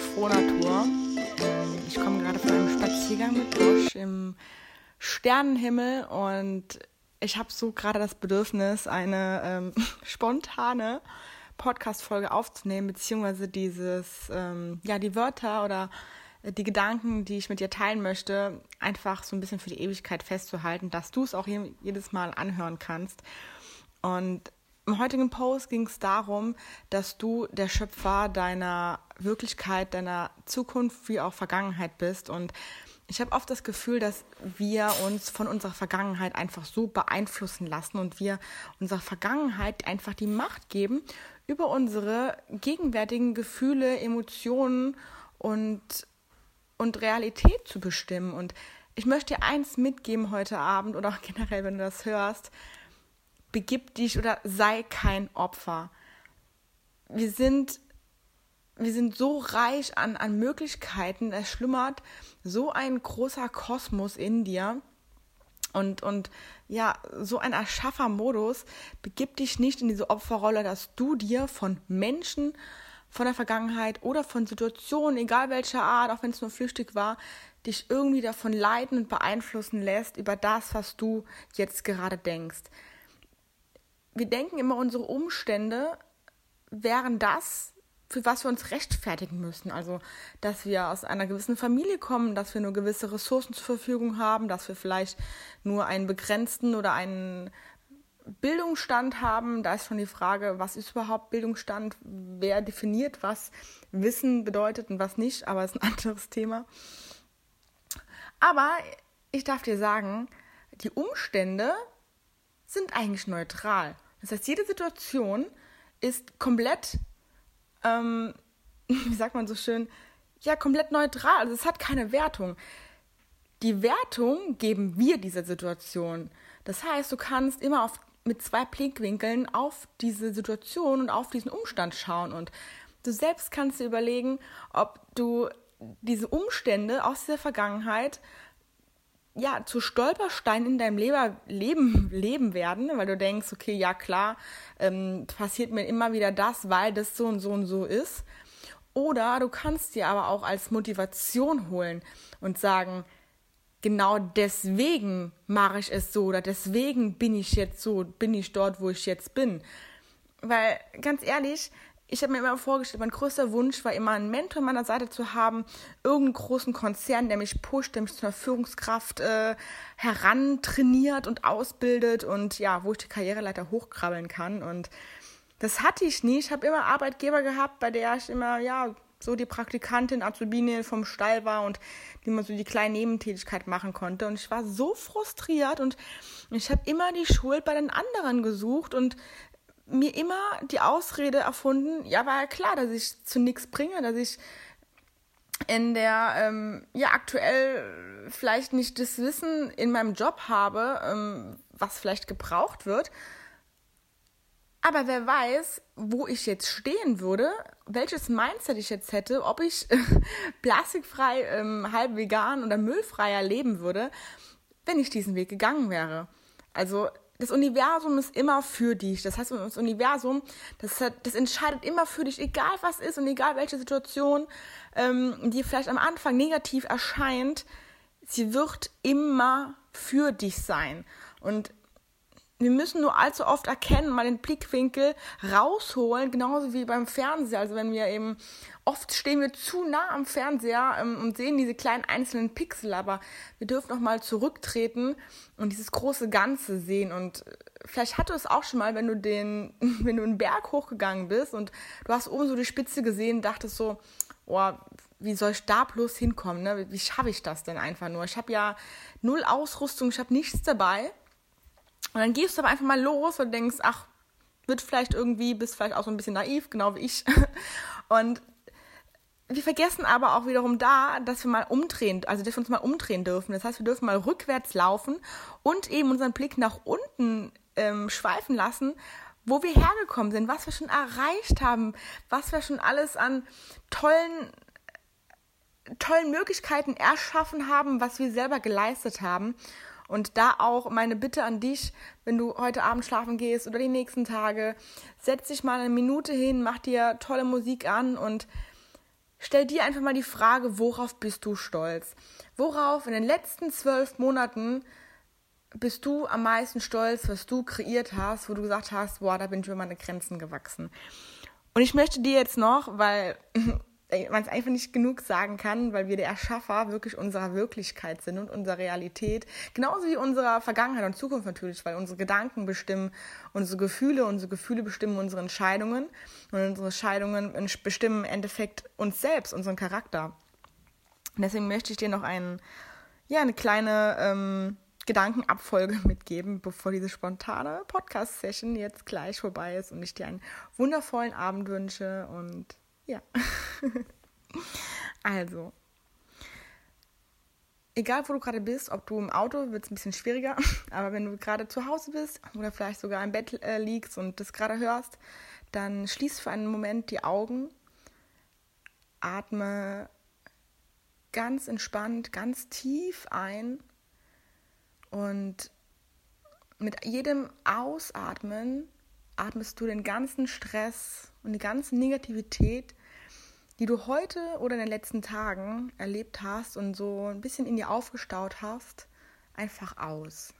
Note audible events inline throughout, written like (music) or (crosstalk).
Frohnatur. Ich komme gerade von einem Spaziergang mit Busch im Sternenhimmel und ich habe so gerade das Bedürfnis, eine ähm, (laughs) spontane Podcast-Folge aufzunehmen, beziehungsweise dieses, ähm, ja, die Wörter oder die Gedanken, die ich mit dir teilen möchte, einfach so ein bisschen für die Ewigkeit festzuhalten, dass du es auch jedes Mal anhören kannst. Und im heutigen Post ging es darum, dass du der Schöpfer deiner Wirklichkeit, deiner Zukunft wie auch Vergangenheit bist. Und ich habe oft das Gefühl, dass wir uns von unserer Vergangenheit einfach so beeinflussen lassen und wir unserer Vergangenheit einfach die Macht geben, über unsere gegenwärtigen Gefühle, Emotionen und, und Realität zu bestimmen. Und ich möchte dir eins mitgeben heute Abend oder auch generell, wenn du das hörst begib dich oder sei kein Opfer. Wir sind, wir sind so reich an, an Möglichkeiten, es schlummert so ein großer Kosmos in dir. Und, und ja, so ein Erschaffermodus, begib dich nicht in diese Opferrolle, dass du dir von Menschen, von der Vergangenheit oder von Situationen, egal welcher Art, auch wenn es nur flüchtig war, dich irgendwie davon leiten und beeinflussen lässt über das, was du jetzt gerade denkst wir denken immer, unsere Umstände wären das, für was wir uns rechtfertigen müssen. Also, dass wir aus einer gewissen Familie kommen, dass wir nur gewisse Ressourcen zur Verfügung haben, dass wir vielleicht nur einen begrenzten oder einen Bildungsstand haben. Da ist schon die Frage, was ist überhaupt Bildungsstand? Wer definiert, was Wissen bedeutet und was nicht? Aber es ist ein (laughs) anderes Thema. Aber ich darf dir sagen, die Umstände sind eigentlich neutral. Das heißt, jede Situation ist komplett, ähm, (laughs) wie sagt man so schön, ja, komplett neutral. Also es hat keine Wertung. Die Wertung geben wir dieser Situation. Das heißt, du kannst immer auf, mit zwei Blickwinkeln auf diese Situation und auf diesen Umstand schauen. Und du selbst kannst dir überlegen, ob du diese Umstände aus der Vergangenheit ja, zu Stolpersteinen in deinem Leber, Leben, (laughs) Leben werden, weil du denkst, okay, ja klar, ähm, passiert mir immer wieder das, weil das so und so und so ist. Oder du kannst dir aber auch als Motivation holen und sagen, genau deswegen mache ich es so oder deswegen bin ich jetzt so, bin ich dort, wo ich jetzt bin. Weil ganz ehrlich, ich habe mir immer vorgestellt, mein größter Wunsch war immer, einen Mentor an meiner Seite zu haben, irgendeinen großen Konzern, der mich pusht, der mich zu einer Führungskraft äh, herantrainiert und ausbildet und ja, wo ich die Karriereleiter hochkrabbeln kann. Und das hatte ich nie. Ich habe immer Arbeitgeber gehabt, bei der ich immer, ja, so die Praktikantin, Azubine vom Stall war und die man so die kleine Nebentätigkeit machen konnte. Und ich war so frustriert und ich habe immer die Schuld bei den anderen gesucht und mir immer die Ausrede erfunden, ja, war ja klar, dass ich zu nichts bringe, dass ich in der, ähm, ja, aktuell vielleicht nicht das Wissen in meinem Job habe, ähm, was vielleicht gebraucht wird. Aber wer weiß, wo ich jetzt stehen würde, welches Mindset ich jetzt hätte, ob ich (laughs) plastikfrei, ähm, halb vegan oder müllfreier leben würde, wenn ich diesen Weg gegangen wäre. Also das Universum ist immer für dich. Das heißt, das Universum, das, hat, das entscheidet immer für dich, egal was ist und egal welche Situation ähm, dir vielleicht am Anfang negativ erscheint, sie wird immer für dich sein. Und wir müssen nur allzu oft erkennen, mal den Blickwinkel rausholen, genauso wie beim Fernseher. Also wenn wir eben, oft stehen wir zu nah am Fernseher ähm, und sehen diese kleinen einzelnen Pixel, aber wir dürfen noch mal zurücktreten und dieses große Ganze sehen. Und äh, vielleicht hatte es auch schon mal, wenn du den, (laughs) wenn du einen Berg hochgegangen bist und du hast oben so die Spitze gesehen, dachtest so, oh, wie soll ich da bloß hinkommen? Ne? Wie schaffe ich das denn einfach nur? Ich habe ja null Ausrüstung, ich habe nichts dabei. Und dann gehst du aber einfach mal los und denkst, ach, wird vielleicht irgendwie, bist vielleicht auch so ein bisschen naiv, genau wie ich. (laughs) Und wir vergessen aber auch wiederum da, dass wir mal umdrehen, also dass wir uns mal umdrehen dürfen. Das heißt, wir dürfen mal rückwärts laufen und eben unseren Blick nach unten ähm, schweifen lassen, wo wir hergekommen sind, was wir schon erreicht haben, was wir schon alles an tollen, tollen Möglichkeiten erschaffen haben, was wir selber geleistet haben. Und da auch meine Bitte an dich, wenn du heute Abend schlafen gehst oder die nächsten Tage, setz dich mal eine Minute hin, mach dir tolle Musik an und stell dir einfach mal die Frage, worauf bist du stolz? Worauf in den letzten zwölf Monaten bist du am meisten stolz, was du kreiert hast, wo du gesagt hast, boah, da bin ich über meine Grenzen gewachsen. Und ich möchte dir jetzt noch, weil (laughs) man es einfach nicht genug sagen kann, weil wir der Erschaffer wirklich unserer Wirklichkeit sind und unserer Realität, genauso wie unserer Vergangenheit und Zukunft natürlich, weil unsere Gedanken bestimmen unsere Gefühle, unsere Gefühle bestimmen unsere Entscheidungen und unsere Entscheidungen bestimmen im Endeffekt uns selbst, unseren Charakter. Und deswegen möchte ich dir noch einen, ja, eine kleine ähm, Gedankenabfolge (laughs) mitgeben, bevor diese spontane Podcast-Session jetzt gleich vorbei ist und ich dir einen wundervollen Abend wünsche und ja. (laughs) also, egal wo du gerade bist, ob du im Auto, wird es ein bisschen schwieriger, (laughs) aber wenn du gerade zu Hause bist oder vielleicht sogar im Bett äh, liegst und das gerade hörst, dann schließ für einen Moment die Augen, atme ganz entspannt, ganz tief ein und mit jedem Ausatmen atmest du den ganzen Stress und die ganze Negativität die du heute oder in den letzten Tagen erlebt hast und so ein bisschen in dir aufgestaut hast, einfach aus.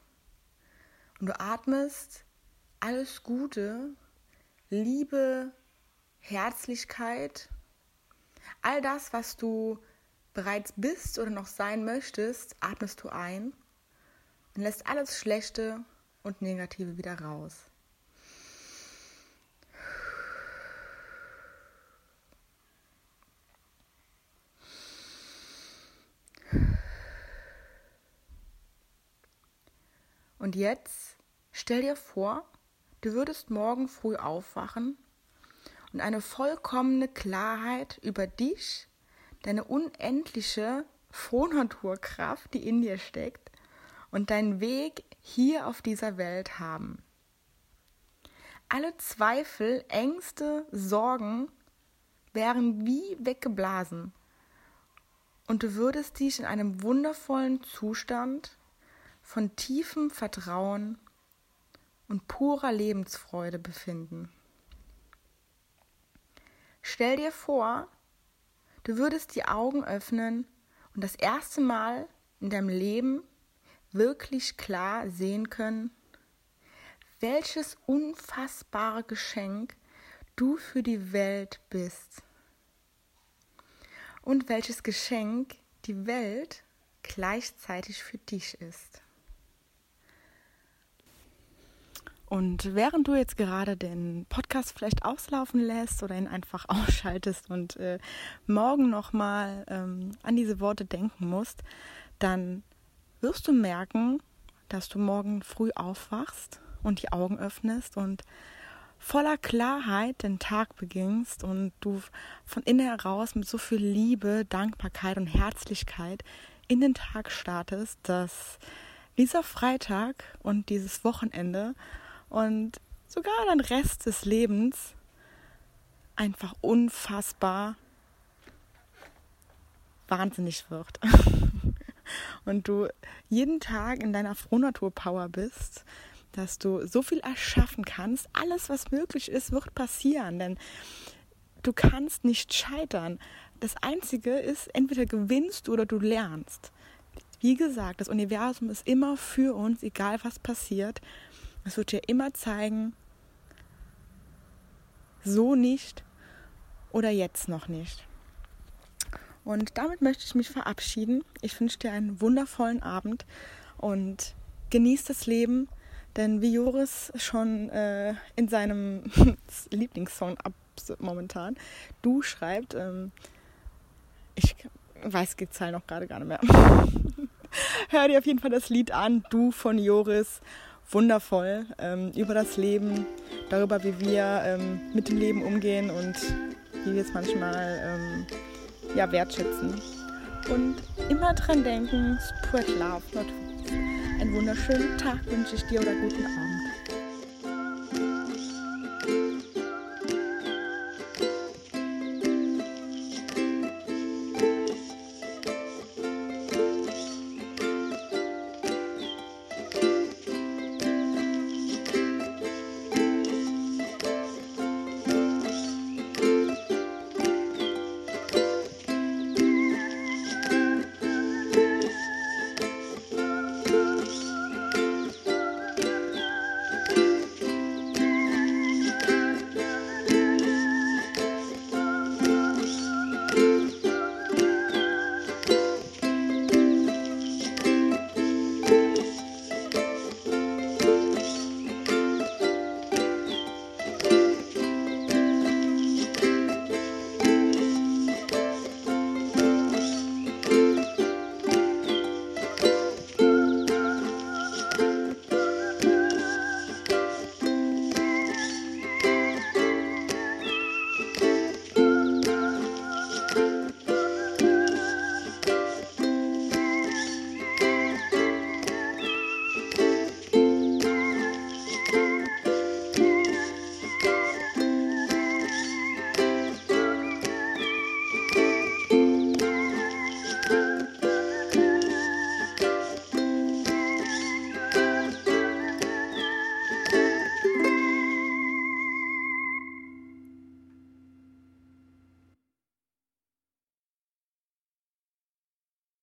Und du atmest alles Gute, Liebe, Herzlichkeit, all das, was du bereits bist oder noch sein möchtest, atmest du ein und lässt alles Schlechte und Negative wieder raus. Und jetzt stell dir vor, du würdest morgen früh aufwachen und eine vollkommene Klarheit über dich, deine unendliche Frohnaturkraft, die in dir steckt, und deinen Weg hier auf dieser Welt haben. Alle Zweifel, Ängste, Sorgen wären wie weggeblasen und du würdest dich in einem wundervollen Zustand von tiefem Vertrauen und purer Lebensfreude befinden. Stell dir vor, du würdest die Augen öffnen und das erste Mal in deinem Leben wirklich klar sehen können, welches unfassbare Geschenk du für die Welt bist und welches Geschenk die Welt gleichzeitig für dich ist. Und während du jetzt gerade den Podcast vielleicht auslaufen lässt oder ihn einfach (laughs) ausschaltest und äh, morgen nochmal ähm, an diese Worte denken musst, dann wirst du merken, dass du morgen früh aufwachst und die Augen öffnest und voller Klarheit den Tag beginnst und du von innen heraus mit so viel Liebe, Dankbarkeit und Herzlichkeit in den Tag startest, dass dieser Freitag und dieses Wochenende und sogar den Rest des Lebens einfach unfassbar wahnsinnig wird. (laughs) und du jeden Tag in deiner Frohnatur-Power bist, dass du so viel erschaffen kannst. Alles, was möglich ist, wird passieren, denn du kannst nicht scheitern. Das Einzige ist, entweder gewinnst du oder du lernst. Wie gesagt, das Universum ist immer für uns, egal was passiert. Es wird dir immer zeigen, so nicht oder jetzt noch nicht. Und damit möchte ich mich verabschieden. Ich wünsche dir einen wundervollen Abend und genieß das Leben, denn wie Joris schon äh, in seinem (laughs) Lieblingssong ab momentan, du schreibt, ähm, ich weiß die Zahl noch gerade gar nicht mehr. (laughs) Hör dir auf jeden Fall das Lied an, du von Joris wundervoll ähm, über das Leben, darüber, wie wir ähm, mit dem Leben umgehen und wie wir es manchmal ähm, ja, wertschätzen. Und immer dran denken, spread love, not Einen wunderschönen Tag wünsche ich dir oder guten Abend.